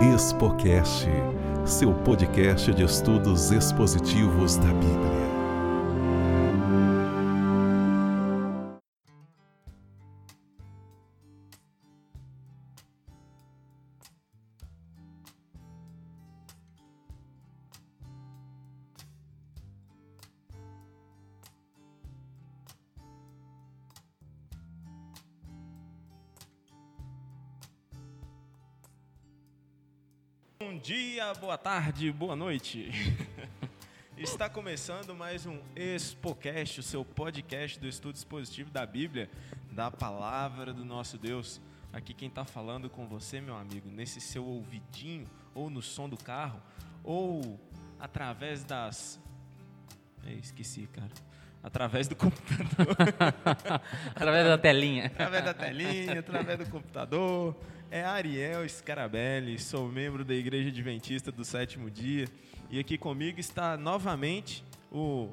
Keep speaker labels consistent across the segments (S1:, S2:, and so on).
S1: Expocast, seu podcast de estudos expositivos da Bíblia.
S2: Dia, boa tarde, boa noite. Está começando mais um Expocast, o seu podcast do estudo expositivo da Bíblia, da palavra do nosso Deus. Aqui quem está falando com você, meu amigo, nesse seu ouvidinho, ou no som do carro, ou através das. Ei, esqueci, cara. Através do computador.
S3: Através da telinha.
S2: através da telinha, através do computador. É Ariel Scarabelli, sou membro da Igreja Adventista do Sétimo Dia. E aqui comigo está novamente o.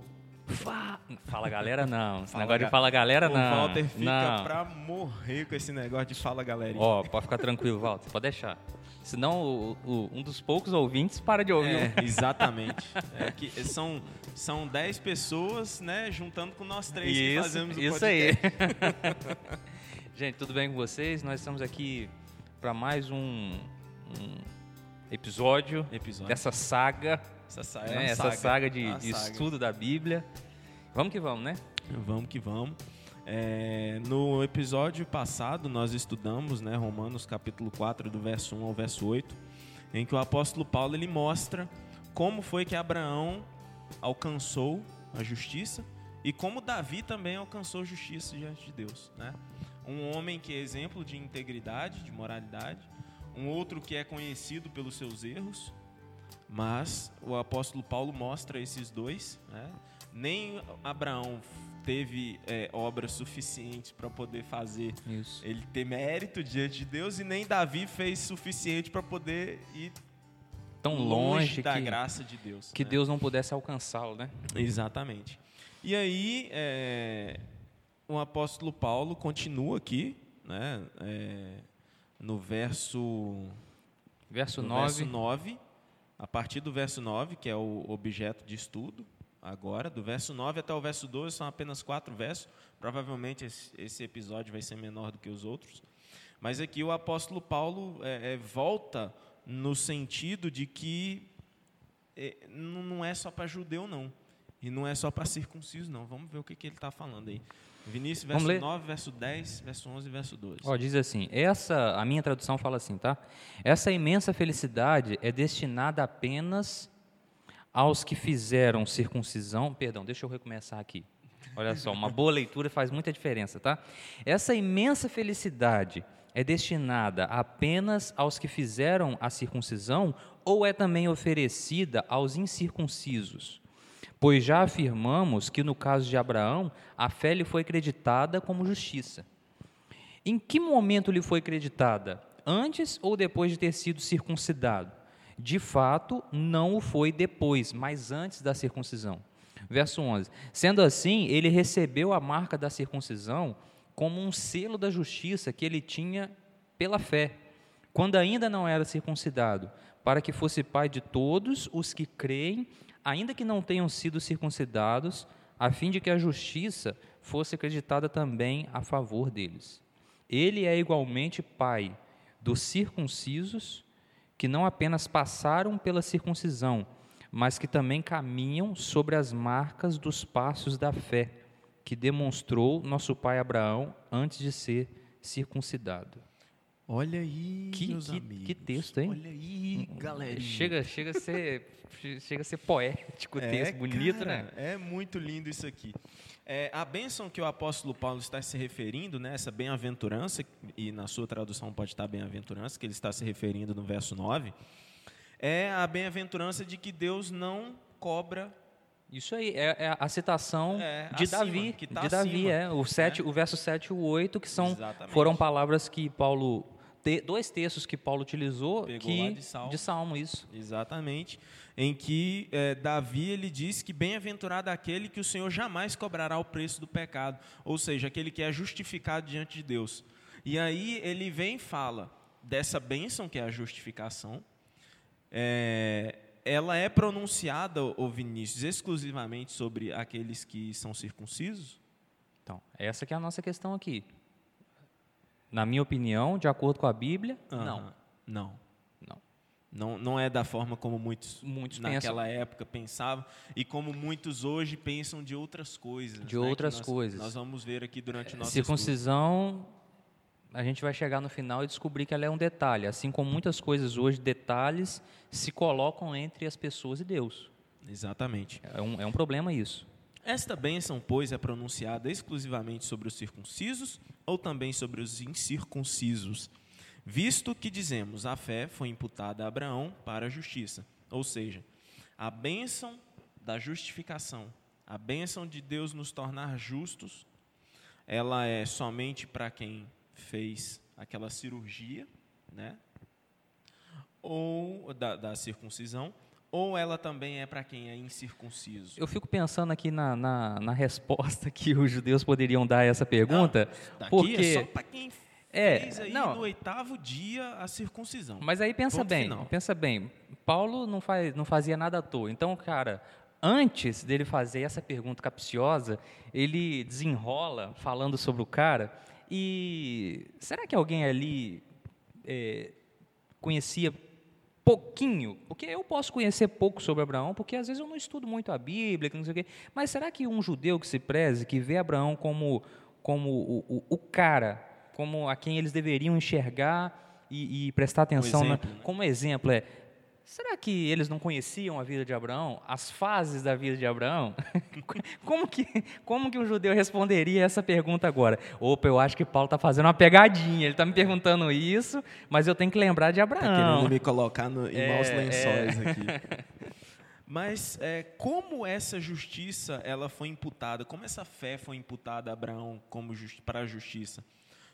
S3: Fa- Fala galera, não. Esse
S2: Fala,
S3: negócio
S2: ga-
S3: de fala galera,
S2: o
S3: não.
S2: Walter fica
S3: não.
S2: pra morrer com esse negócio de fala galerinha.
S3: Ó, pode ficar tranquilo, Walter. Pode deixar. Senão o- o- um dos poucos ouvintes para de ouvir.
S2: É, exatamente. É que são, são dez pessoas, né, juntando com nós três que
S3: Isso,
S2: fazemos o
S3: isso aí.
S2: podcast.
S3: Gente, tudo bem com vocês? Nós estamos aqui para mais um, um episódio
S2: Episódio.
S3: dessa saga,
S2: Essa, sa- é
S3: né?
S2: uma
S3: essa saga, de,
S2: uma
S3: de
S2: saga.
S3: estudo da Bíblia. Vamos que vamos, né?
S2: Vamos que vamos. É, no episódio passado, nós estudamos né, Romanos capítulo 4, do verso 1 ao verso 8, em que o apóstolo Paulo ele mostra como foi que Abraão alcançou a justiça e como Davi também alcançou justiça diante de Deus. Né? Um homem que é exemplo de integridade, de moralidade, um outro que é conhecido pelos seus erros, mas o apóstolo Paulo mostra esses dois. Né? Nem Abraão teve é, obras suficientes para poder fazer
S3: Isso.
S2: ele ter mérito diante de Deus e nem Davi fez suficiente para poder ir
S3: Tão longe,
S2: da
S3: que,
S2: graça de Deus.
S3: que
S2: né?
S3: Deus não pudesse alcançá-lo, né?
S2: Exatamente. E aí, é, o apóstolo Paulo continua aqui, né, é, no verso
S3: Verso
S2: no
S3: 9.
S2: verso 9, a partir do verso 9, que é o objeto de estudo, agora, do verso 9 até o verso 12, são apenas quatro versos. Provavelmente esse, episódio vai ser menor do que os outros. Mas aqui o apóstolo Paulo é, é, volta no sentido de que é, não não é só para judeu, não. E não é só para circunciso, não. Vamos ver o que, que ele está falando aí. Vinícius, verso
S3: Vamos ler?
S2: 9, verso 10, verso 11 e verso 12.
S3: Ó, diz assim: essa, a minha tradução fala assim, tá? Essa imensa felicidade é destinada apenas aos que fizeram circuncisão. Perdão, deixa eu recomeçar aqui. Olha só, uma boa leitura faz muita diferença, tá? Essa imensa felicidade é destinada apenas aos que fizeram a circuncisão ou é também oferecida aos incircuncisos? Pois já afirmamos que no caso de Abraão, a fé lhe foi creditada como justiça. Em que momento lhe foi creditada? Antes ou depois de ter sido circuncidado? De fato, não o foi depois, mas antes da circuncisão. Verso 11. Sendo assim, ele recebeu a marca da circuncisão como um selo da justiça que ele tinha pela fé, quando ainda não era circuncidado, para que fosse pai de todos os que creem, ainda que não tenham sido circuncidados, a fim de que a justiça fosse acreditada também a favor deles. Ele é igualmente pai dos circuncisos, que não apenas passaram pela circuncisão, mas que também caminham sobre as marcas dos passos da fé, que demonstrou nosso pai Abraão antes de ser circuncidado.
S2: Olha aí,
S3: Que-
S2: meus
S3: que-
S2: amigos.
S3: que texto, hein?
S2: Olha aí, galerinha.
S3: Chega, chega a ser, chega a ser poético o
S2: É,
S3: texto, bonito,
S2: cara,
S3: né?
S2: É muito lindo isso aqui. É, a bênção que o apóstolo Paulo está se referindo, né, essa bem-aventurança, e na sua tradução pode estar bem-aventurança, que ele está se referindo no verso 9, é a bem-aventurança de que Deus não cobra
S3: Isso aí, é, é a citação
S2: É,
S3: de
S2: acima,
S3: Davi.
S2: tá
S3: de Davi,
S2: acima,
S3: é. O, sete, o verso 7 e o 8, que são,
S2: Exatamente.
S3: foram palavras que Paulo. Te- dois textos que Paulo utilizou
S2: Pegou
S3: que,
S2: lá de Salmo.
S3: de Salmo, isso.
S2: Exatamente. Em que eh, Davi ele diz que bem-aventurado aquele que o Senhor jamais cobrará o preço do pecado, ou seja, aquele que é justificado diante de Deus. E aí ele vem e fala dessa bênção que é a justificação, é, ela é pronunciada, ô Vinícius, exclusivamente sobre aqueles que são circuncisos?
S3: Então, essa que é a nossa questão aqui. Na minha opinião, de acordo com a Bíblia,
S2: Aham.
S3: não.
S2: Não.
S3: Não.
S2: Não, não é da forma como muitos,
S3: Muitos
S2: naquela época pensavam e como muitos hoje pensam de outras coisas.
S3: De
S2: né,
S3: outras
S2: nós-
S3: coisas.
S2: Nós vamos ver aqui durante o nosso estudo.
S3: Circuncisão, a gente vai chegar no final e descobrir que ela é um detalhe. Assim como muitas coisas hoje, detalhes se colocam entre as pessoas e Deus.
S2: Exatamente.
S3: É um, é um problema isso.
S2: Esta bênção, pois, é pronunciada exclusivamente sobre os circuncisos ou também sobre os incircuncisos, visto que dizemos a fé foi imputada a Abraão para a justiça. Ou seja, a bênção da justificação, a bênção de Deus nos tornar justos, ela é somente para quem fez aquela cirurgia, né? Ou da, da circuncisão, ou ela também é para quem é incircunciso.
S3: Eu fico pensando aqui na, na, na resposta que os judeus poderiam dar a essa pergunta, porque
S2: é só para quem
S3: É,
S2: fez aí
S3: não.
S2: no oitavo dia a circuncisão.
S3: Mas aí pensa
S2: Ponto
S3: bem,
S2: final.
S3: pensa bem. Paulo não, faz, não fazia nada à toa. Então, cara, antes dele fazer essa pergunta capciosa, ele desenrola falando sobre o cara. E será que alguém ali é, conhecia pouquinho? Porque eu posso conhecer pouco sobre Abraão, porque às vezes eu não estudo muito a Bíblia, não sei o quê. Mas será que um judeu que se preze, que vê Abraão como, como o, o, o cara, como a quem eles deveriam enxergar e, e prestar atenção na-
S2: exemplo, né?
S3: como exemplo, é. Será que eles não conheciam a vida de Abraão, as fases da vida de Abraão? como que como que um judeu responderia essa pergunta agora? Opa, eu acho que Paulo está fazendo uma pegadinha. Ele está me perguntando isso, mas eu tenho que lembrar de
S2: Tá
S3: Abraão.
S2: querendo me colocar no, em maus
S3: É,
S2: lençóis aqui. Mas é, como essa justiça ela foi imputada, como essa fé foi imputada a Abraão como justi- para a justiça?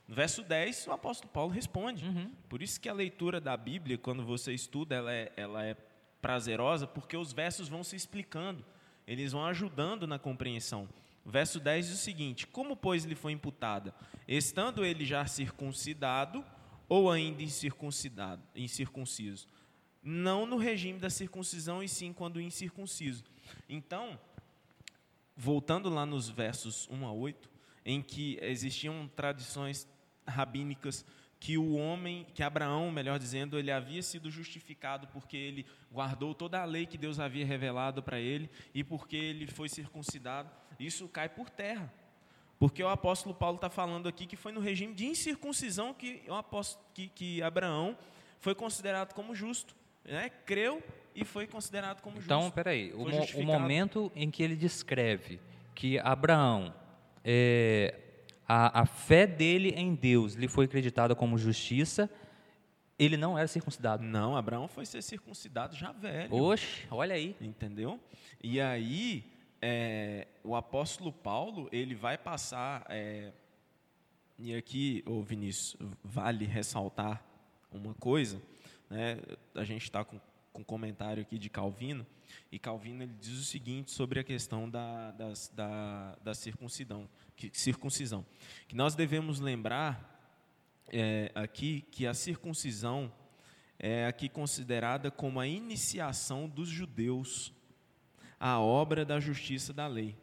S2: No verso 10, o apóstolo Paulo responde.
S3: Uhum.
S2: Por isso que a leitura da Bíblia, quando você estuda, ela é, ela é prazerosa, porque os versos vão se explicando, eles vão ajudando na compreensão. O verso 10 diz o seguinte: Como, pois, lhe foi imputada? Estando ele já circuncidado ou ainda incircuncidado, incircunciso? Não no regime da circuncisão, e sim quando incircunciso. Então, voltando lá nos versos 1 a 8, em que existiam tradições rabínicas que o homem, que Abraão, melhor dizendo, ele havia sido justificado porque ele guardou toda a lei que Deus havia revelado para ele e porque ele foi circuncidado, isso cai por terra. Porque o apóstolo Paulo está falando aqui que foi no regime de incircuncisão que, o apóstolo, que, que Abraão foi considerado como justo. Né? Creu e foi considerado como
S3: Então,
S2: justo.
S3: peraí, o, mo- o momento em que ele descreve que Abraão, é, a, a fé dele em Deus lhe foi acreditada como justiça, ele não era circuncidado.
S2: Não, Abraão foi ser circuncidado já velho.
S3: Oxe, olha aí.
S2: Entendeu? E aí, é, o apóstolo Paulo, ele vai passar. é, e aqui, ô Vinícius, vale ressaltar uma coisa. Né? A gente está com, com um comentário aqui de Calvino, e Calvino ele diz o seguinte sobre a questão da, das- da, da circuncisão, que, circuncisão. Que nós devemos lembrar é, aqui que a circuncisão é aqui considerada como a iniciação dos judeus à obra da justiça da lei.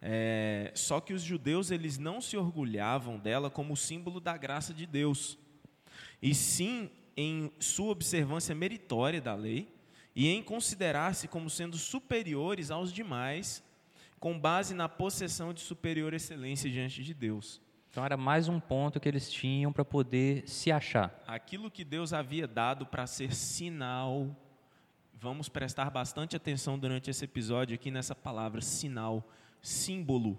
S2: É, só que os judeus eles não se orgulhavam dela como símbolo da graça de Deus, e sim em sua observância meritória da lei e em considerar-se como sendo superiores aos demais, com base na possessão de superior excelência diante de Deus.
S3: Então era mais um ponto que eles tinham para poder se achar.
S2: aquilo que Deus havia dado para ser sinal. Vamos prestar bastante atenção durante esse episódio aqui nessa palavra sinal, símbolo.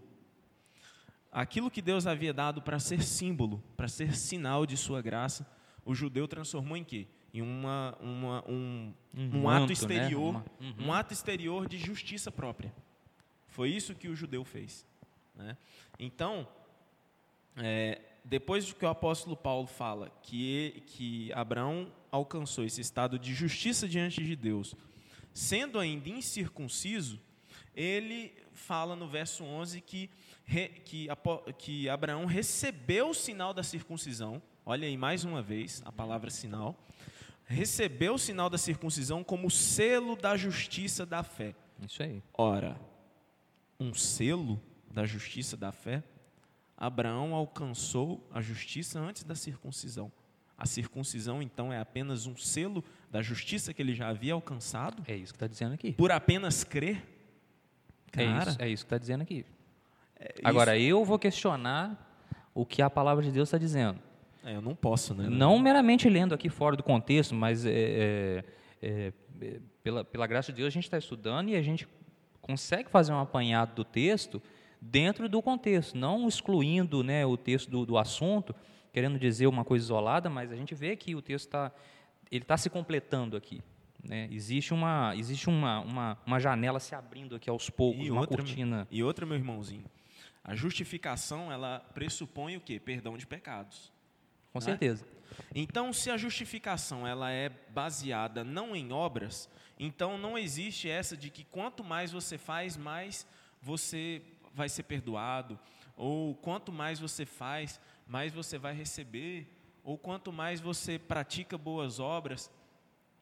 S2: Aquilo que Deus havia dado para ser símbolo, para ser sinal de sua graça, o judeu transformou em quê? Em uma, uma- um,
S3: Um
S2: um
S3: manto,
S2: ato
S3: né?
S2: exterior,
S3: Uma- Uhum.
S2: um ato exterior de justiça própria. Foi isso que o judeu fez. né? Então, é, depois de que o apóstolo Paulo fala que, que Abraão alcançou esse estado de justiça diante de Deus, sendo ainda incircunciso, ele fala no verso 11 que, que, que Abraão recebeu o sinal da circuncisão. Olha aí mais uma vez a palavra sinal. recebeu o sinal da circuncisão como selo da justiça da fé.
S3: Isso aí.
S2: Ora, um selo da justiça da fé, Abraão alcançou a justiça antes da circuncisão. A circuncisão, então, é apenas um selo da justiça que ele já havia alcançado?
S3: É isso que está dizendo aqui.
S2: Por apenas crer?
S3: É
S2: Cara,
S3: isso, é isso que está dizendo aqui.
S2: é
S3: Agora, eu vou questionar o que a palavra de Deus está dizendo.
S2: É, eu não posso, né?
S3: Não meramente lendo aqui fora do contexto, mas é, é, é, pela, pela graça de Deus a gente está estudando e a gente consegue fazer um apanhado do texto dentro do contexto, não excluindo né, o texto do, do assunto, querendo dizer uma coisa isolada, mas a gente vê que o texto está ele está se completando aqui. Né? Existe, uma, existe uma, uma, uma janela se abrindo aqui aos poucos,
S2: E
S3: uma
S2: outra,
S3: cortina.
S2: e outra, meu irmãozinho, a justificação, ela pressupõe o quê? Perdão de pecados.
S3: Com
S2: né?
S3: certeza.
S2: Então, se a justificação ela é baseada não em obras, então não existe essa de que quanto mais você faz, mais você vai ser perdoado, ou quanto mais você faz, mais você vai receber, ou quanto mais você pratica boas obras,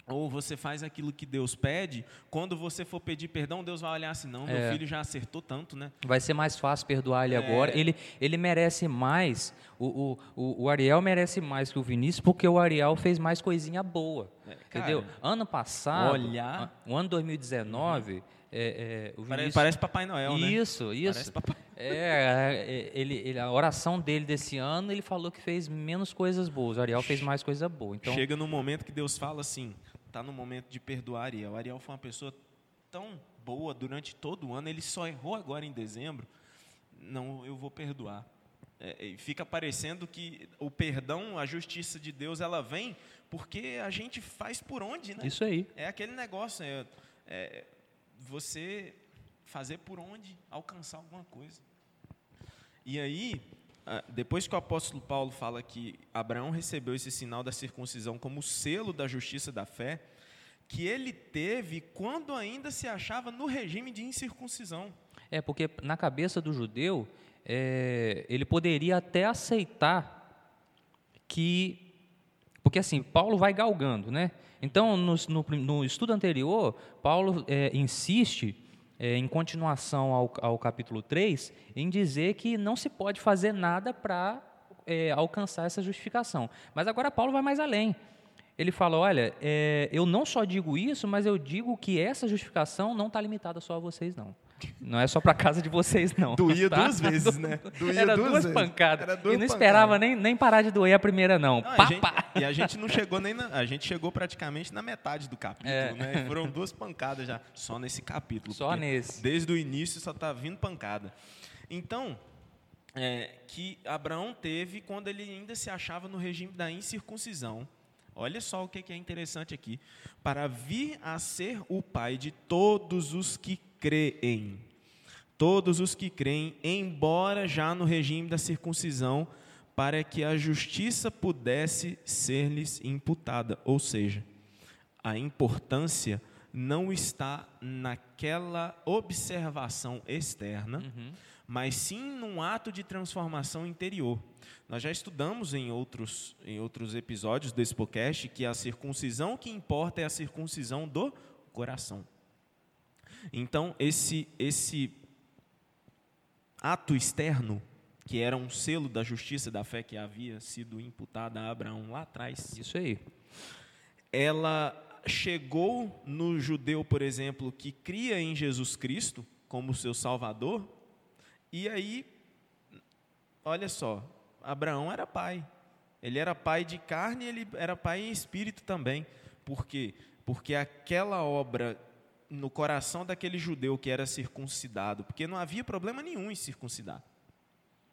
S2: ou você faz aquilo que Deus pede, quando você for pedir perdão, Deus vai olhar assim, não, meu
S3: É.
S2: filho já acertou tanto, né?
S3: Vai ser mais fácil perdoar ele
S2: É.
S3: agora. Ele, ele merece mais. O, o, o, Ariel merece mais que o Vinícius, porque o Ariel fez mais coisinha boa.
S2: É,
S3: entendeu?
S2: cara,
S3: Ano passado,
S2: olhar-
S3: o ano 2019, é, é,
S2: Parece,
S3: Vinícius.
S2: parece Papai Noel, né?
S3: isso, isso.
S2: Papai
S3: É, é, ele, ele- a oração dele desse ano, ele falou que fez menos coisas boas. O Ariel fez mais coisa boa. Então,
S2: Chega no momento que Deus fala assim, tá no momento de perdoar Ariel. Ariel foi uma pessoa tão boa durante todo o ano, ele só errou agora em dezembro. Não, eu vou perdoar. É, fica parecendo que o perdão, a justiça de Deus, ela vem porque a gente faz por onde, né?
S3: isso aí.
S2: É aquele negócio, é, é você fazer por onde alcançar alguma coisa. E aí, depois que o apóstolo Paulo fala que Abraão recebeu esse sinal da circuncisão como selo da justiça da fé, que ele teve quando ainda se achava no regime de incircuncisão.
S3: É, porque na cabeça do judeu, é, ele poderia até aceitar que. Porque assim, Paulo vai galgando, né? Então, no, no no estudo anterior, Paulo é, insiste, é, em continuação ao, ao capítulo 3, em dizer que não se pode fazer nada para alcançar essa justificação. Mas agora Paulo vai mais além. Ele fala: olha, é, eu não só digo isso, mas eu digo que essa justificação não está limitada só a vocês, não. Não é só para casa de vocês, não.
S2: Doía
S3: tá?
S2: duas vezes, né? Doía
S3: Era
S2: duas
S3: duas, pancadas.
S2: Era duas
S3: e não esperava
S2: pancadas.
S3: nem, nem parar de doer a primeira, não.
S2: Não, a gente- e a gente não chegou nem na, a gente chegou praticamente na metade do capítulo,
S3: É.
S2: né? E Foram duas pancadas já só nesse capítulo.
S3: Só nesse.
S2: Desde o início só está vindo pancada. Então, é, que Abraão teve quando ele ainda se achava no regime da incircuncisão. Olha só o que que é interessante aqui. Para vir a ser o pai de todos os que creem. Todos os que creem, embora já no regime da circuncisão, para que a justiça pudesse ser-lhes imputada. Ou seja, a importância não está naquela observação externa, mas sim num ato de transformação interior. Nós já estudamos em outros, em outros episódios desse podcast que a circuncisão que importa é a circuncisão do coração. Então, esse, esse ato externo, que era um selo da justiça da fé que havia sido imputada a Abraão lá atrás,
S3: Isso aí.
S2: ela chegou no judeu, por exemplo, que cria em Jesus Cristo como seu Salvador, e aí, olha só, Abraão era pai. Ele era pai de carne e ele era pai em espírito também. Por quê? Porque aquela obra no coração daquele judeu que era circuncidado, porque não havia problema nenhum em circuncidar.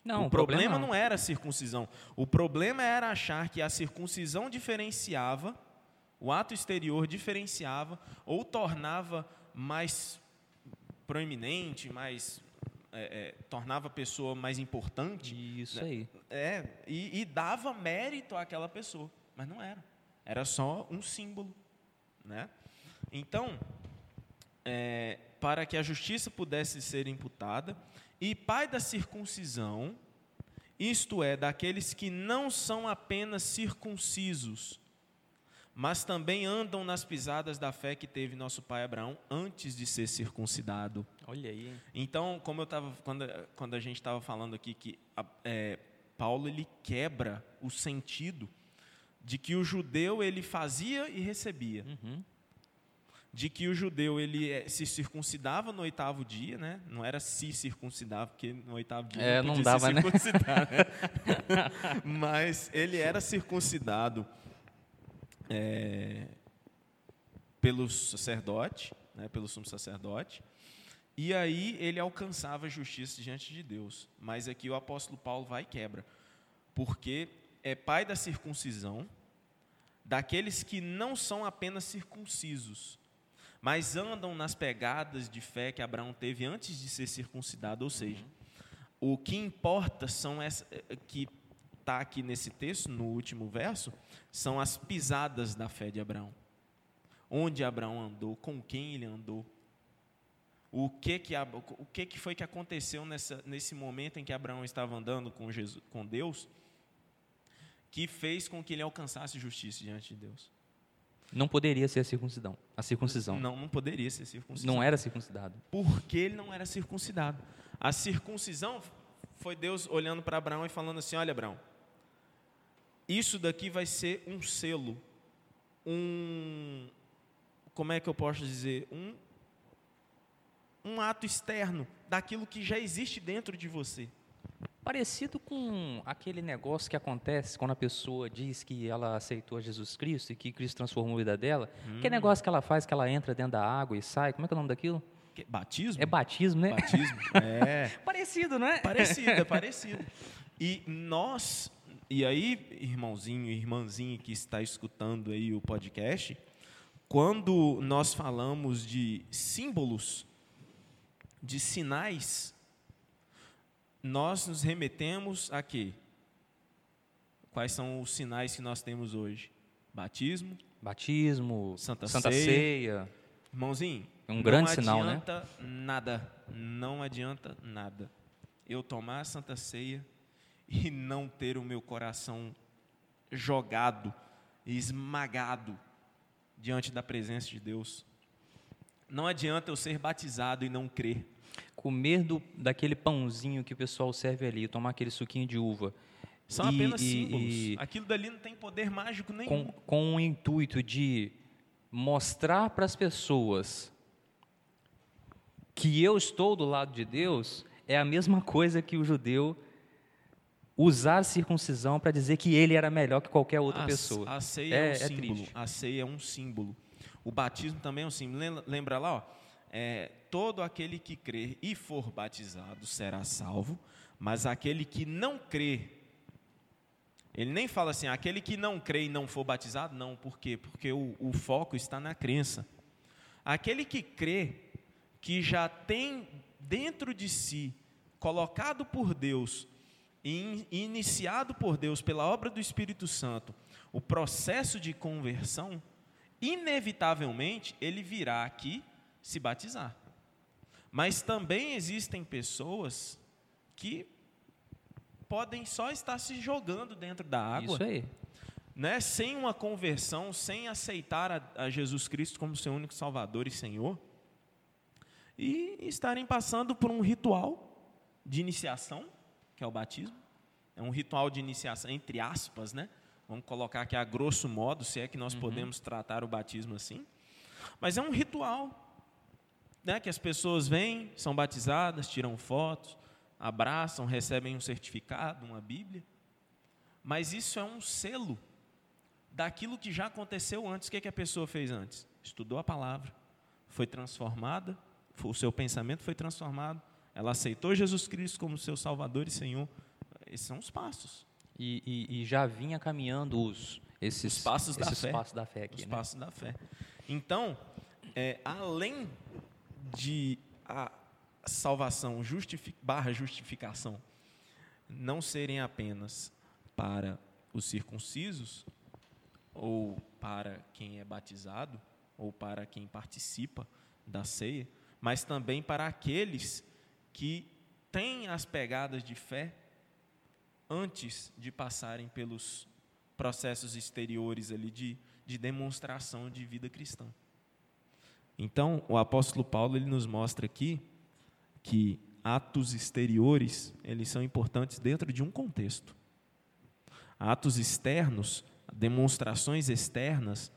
S3: Não,
S2: o problema não era a circuncisão. O problema era achar que a circuncisão diferenciava, o ato exterior diferenciava ou tornava mais proeminente, mais é, é, tornava a pessoa mais importante.
S3: Isso aí.
S2: É, e, e dava mérito àquela pessoa, mas não era. Era só um símbolo, né? Então, é, para que a justiça pudesse ser imputada, e pai da circuncisão, isto é, daqueles que não são apenas circuncisos, mas também andam nas pisadas da fé que teve nosso pai Abraão antes de ser circuncidado.
S3: Olha aí.
S2: Então, como eu estava quando, quando a gente estava falando aqui que é, Paulo ele quebra o sentido de que o judeu ele fazia e recebia.
S3: Uhum.
S2: De que o judeu ele eh, se circuncidava no oitavo dia, né? Não era se circuncidar, porque no oitavo dia
S3: é,
S2: não,
S3: não dava,
S2: se circuncidar, né? né? Mas ele era circuncidado é, pelo sacerdote, né? pelo sumo sacerdote, e aí ele alcançava a justiça diante de Deus. Mas aqui o apóstolo Paulo vai e quebra, porque é pai da circuncisão, daqueles que não são apenas circuncisos, mas andam nas pegadas de fé que Abraão teve antes de ser circuncidado, ou seja, o que importa são essa eh, que está aqui nesse texto, no último verso, são as pisadas da fé de Abraão. Onde Abraão andou, com quem ele andou, o que que, o que, que foi que aconteceu nessa, nesse momento em que Abraão estava andando com, Jesus, com Deus, que fez com que ele alcançasse justiça diante de Deus.
S3: Não poderia ser a circuncisão. A circuncisão.
S2: Não, não poderia ser circuncisão.
S3: Não era circuncidado.
S2: Porque ele não era circuncidado. A circuncisão foi Deus olhando para Abraão e falando assim: Olha, Abraão, isso daqui vai ser um selo, um. Como é que eu posso dizer? Um, um ato externo daquilo que já existe dentro de você.
S3: Parecido com aquele negócio que acontece quando a pessoa diz que ela aceitou Jesus Cristo e que Cristo transformou a vida dela. Hum. Que negócio que ela faz, que ela entra dentro da água e sai. Como é que é o nome daquilo?
S2: Que, batismo?
S3: É batismo, né?
S2: Batismo, é.
S3: parecido, não é?
S2: Parecido, é parecido. E nós, e aí, irmãozinho, irmãzinha que está escutando aí o podcast, quando nós falamos de símbolos, de sinais nós nos remetemos a quê? Quais são os sinais que nós temos hoje? Batismo,
S3: batismo,
S2: Santa,
S3: Santa
S2: ceia.
S3: ceia.
S2: Irmãozinho,
S3: um grande sinal, né?
S2: Não adianta nada, não adianta nada. Eu tomar a Santa Ceia e não ter o meu coração jogado, esmagado diante da presença de Deus. Não adianta eu ser batizado e não crer
S3: comer do, daquele pãozinho que o pessoal serve ali, tomar aquele suquinho de uva.
S2: São e, apenas símbolos. E, Aquilo dali não tem poder mágico nenhum.
S3: Com, com o intuito de mostrar para as pessoas que eu estou do lado de Deus, é a mesma coisa que o judeu usar a circuncisão para dizer que ele era melhor que qualquer outra
S2: a,
S3: pessoa.
S2: A ceia é, é um é símbolo. Triste. A ceia é um símbolo. O batismo também é um símbolo. Lembra lá, ó, é, todo aquele que crer e for batizado será salvo, mas aquele que não crê, ele nem fala assim, aquele que não crê e não for batizado, não, por quê? Porque o, o foco está na crença. Aquele que crê, que já tem dentro de si, colocado por Deus, e iniciado por Deus pela obra do Espírito Santo, o processo de conversão, inevitavelmente ele virá aqui se batizar. Mas também existem pessoas que podem só estar se jogando dentro da água.
S3: Isso aí.
S2: Né, sem uma conversão, sem aceitar a, a Jesus Cristo como seu único Salvador e Senhor, e estarem passando por um ritual de iniciação, que é o batismo. É um ritual de iniciação, entre aspas, né? Vamos colocar aqui a grosso modo, se é que nós uhum. podemos tratar o batismo assim. Mas é um ritual né, que as pessoas vêm, são batizadas, tiram fotos, abraçam, recebem um certificado, uma Bíblia. Mas isso é um selo daquilo que já aconteceu antes. O que, é que a pessoa fez antes? Estudou a palavra, foi transformada, o seu pensamento foi transformado, ela aceitou Jesus Cristo como seu Salvador e Senhor. Esses são os passos.
S3: E, e, e já vinha caminhando os, esses,
S2: os passos,
S3: esses
S2: da, fé.
S3: passos da fé aqui.
S2: Os
S3: né?
S2: passos da fé. Então, é, além de a salvação justific, barra justificação não serem apenas para os circuncisos, ou para quem é batizado, ou para quem participa da ceia, mas também para aqueles que têm as pegadas de fé antes de passarem pelos processos exteriores ali de, de demonstração de vida cristã. Então, o apóstolo Paulo ele nos mostra aqui que atos exteriores, eles são importantes dentro de um contexto. Atos externos, demonstrações externas,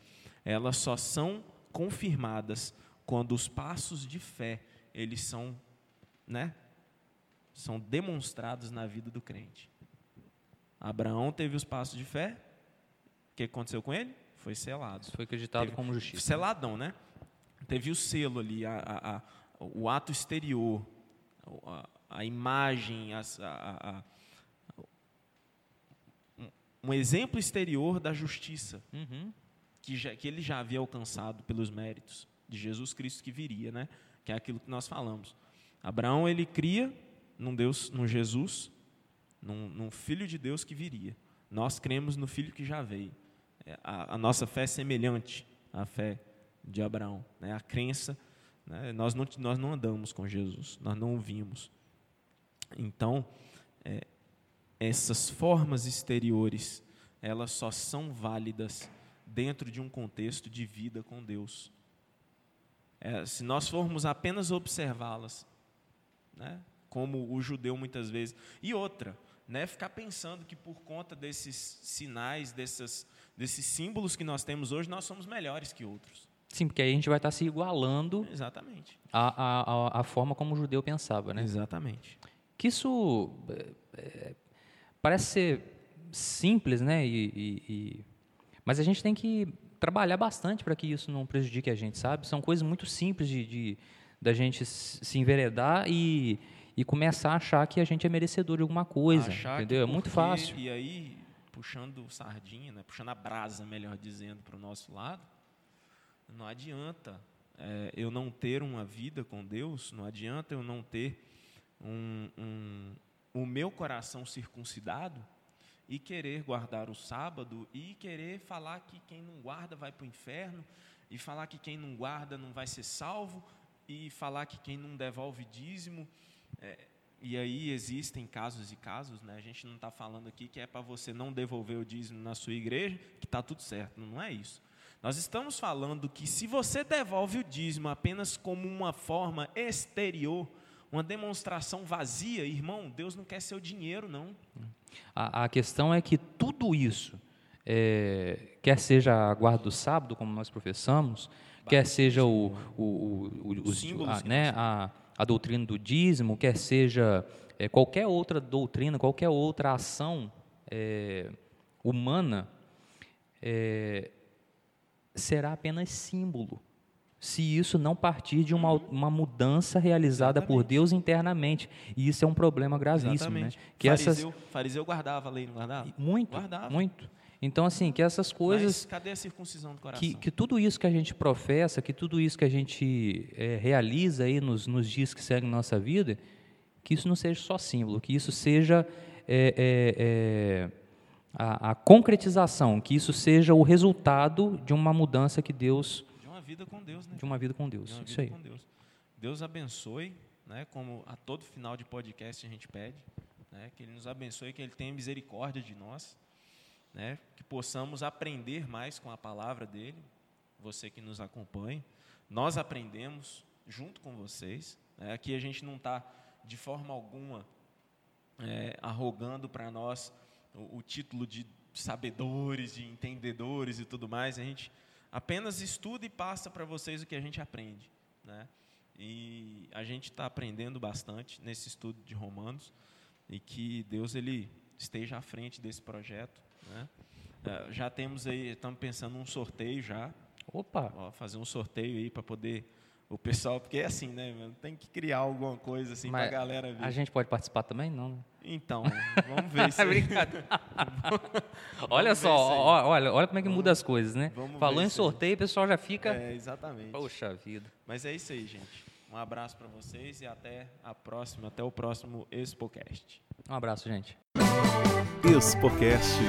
S2: elas só são confirmadas quando os passos de fé, eles são, né, são demonstrados na vida do crente. Abraão teve os passos de fé. O que aconteceu com ele? Foi selado.
S3: Foi acreditado
S2: Teve-
S3: como justiça.
S2: Seladão, né? Teve o selo ali, a, a- a- o ato exterior, a, a imagem, a- um- um exemplo exterior da justiça
S3: Uhum.
S2: que, já- que ele já havia alcançado pelos méritos de Jesus Cristo que viria, né? Que é aquilo que nós falamos. Abraão ele cria num Deus, num Jesus, num, num Filho de Deus que viria. Nós cremos no Filho que já veio. É, A, a nossa fé é semelhante à fé de Abraão, né? A crença, né? Nós não nós não andamos com Jesus, nós não o vimos. Então, é, essas formas exteriores, elas só são válidas dentro de um contexto de vida com Deus. É, se nós formos apenas observá-las, né, como o judeu muitas vezes, e outra, né, ficar pensando que por conta desses sinais, dessas, desses símbolos que nós temos hoje, nós somos melhores que outros.
S3: Sim, porque aí a gente vai estar se igualando
S2: Exatamente.
S3: à, à, à- à forma como o judeu pensava, né?
S2: Exatamente.
S3: Que isso é, é, parece ser simples, né? E, e- e- mas a gente tem que trabalhar bastante para que isso não prejudique a gente, sabe? São coisas muito simples de, de da gente se enveredar e, e começar a achar que a gente é merecedor de alguma coisa,
S2: Achar
S3: entendeu? É muito fácil.
S2: E aí, puxando sardinha, né, puxando a brasa, melhor dizendo, para o nosso lado, não adianta é, eu não ter uma vida com Deus, não adianta eu não ter um, um- o meu coração circuncidado e querer guardar o sábado e querer falar que quem não guarda vai para o inferno e falar que quem não guarda não vai ser salvo e falar que quem não devolve dízimo é, e aí existem casos e casos, né? A gente não está falando aqui que é para você não devolver o dízimo na sua igreja, que está tudo certo. Não é isso. Nós estamos falando que se você devolve o dízimo apenas como uma forma exterior, uma demonstração vazia, irmão, Deus não quer seu dinheiro, não.
S3: A, a questão é que tudo isso, é, quer seja a guarda do sábado, como nós professamos, quer seja o, o, o, os-
S2: símbolos
S3: a, né, a, a doutrina do dízimo, quer seja é, qualquer outra doutrina, qualquer outra ação é, humana, é, será apenas símbolo. Se isso não partir de uma, uma mudança realizada por
S2: Exatamente.
S3: Deus internamente. E isso é um problema gravíssimo.
S2: Exatamente.
S3: Né? Que essas,
S2: fariseu, fariseu guardava a lei, não guardava?
S3: muito,
S2: Guardava.
S3: muito. Então, assim, que essas
S2: Mas
S3: coisas,
S2: cadê a circuncisão do coração?
S3: que, que tudo isso que a gente professa, que tudo isso que a gente eh, realiza aí nos, nos dias que seguem nossa vida, que isso não seja só símbolo, que isso seja eh, eh, a, a concretização, que isso seja o resultado de uma mudança que Deus,
S2: De uma vida com Deus, né?
S3: de uma vida com Deus. Isso aí.
S2: Deus. Deus abençoe, né, como a todo final de podcast a gente pede, né, que Ele nos abençoe, que Ele tenha misericórdia de nós, né, que possamos aprender mais com a palavra dEle, você que nos acompanha. Nós aprendemos junto com vocês. Né, aqui a gente não está, de forma alguma, é, arrogando para nós o, o título de sabedores, de entendedores e tudo mais. A gente apenas estuda e passa para vocês o que a gente aprende. Né? E a gente está aprendendo bastante nesse estudo de Romanos e que Deus ele esteja à frente desse projeto. Né? Eh, Já temos aí, estamos pensando num sorteio já,
S3: Opa!
S2: ó, fazer um sorteio aí para poder o pessoal, porque é assim, né? Tem que criar alguma coisa assim para a galera ver.
S3: A gente pode participar também? Não, né?
S2: Então, vamos ver.
S3: É
S2: aí.
S3: brincadeira. olha só, ó, olha, olha como é que muda as coisas, né?
S2: vamos
S3: Falou em sorteio, o pessoal já fica.
S2: É, exatamente.
S3: Poxa vida.
S2: Mas é isso aí, gente. Um abraço para vocês e até a próxima, até o próximo ExpoCast.
S3: Um abraço, gente.
S1: Expocast.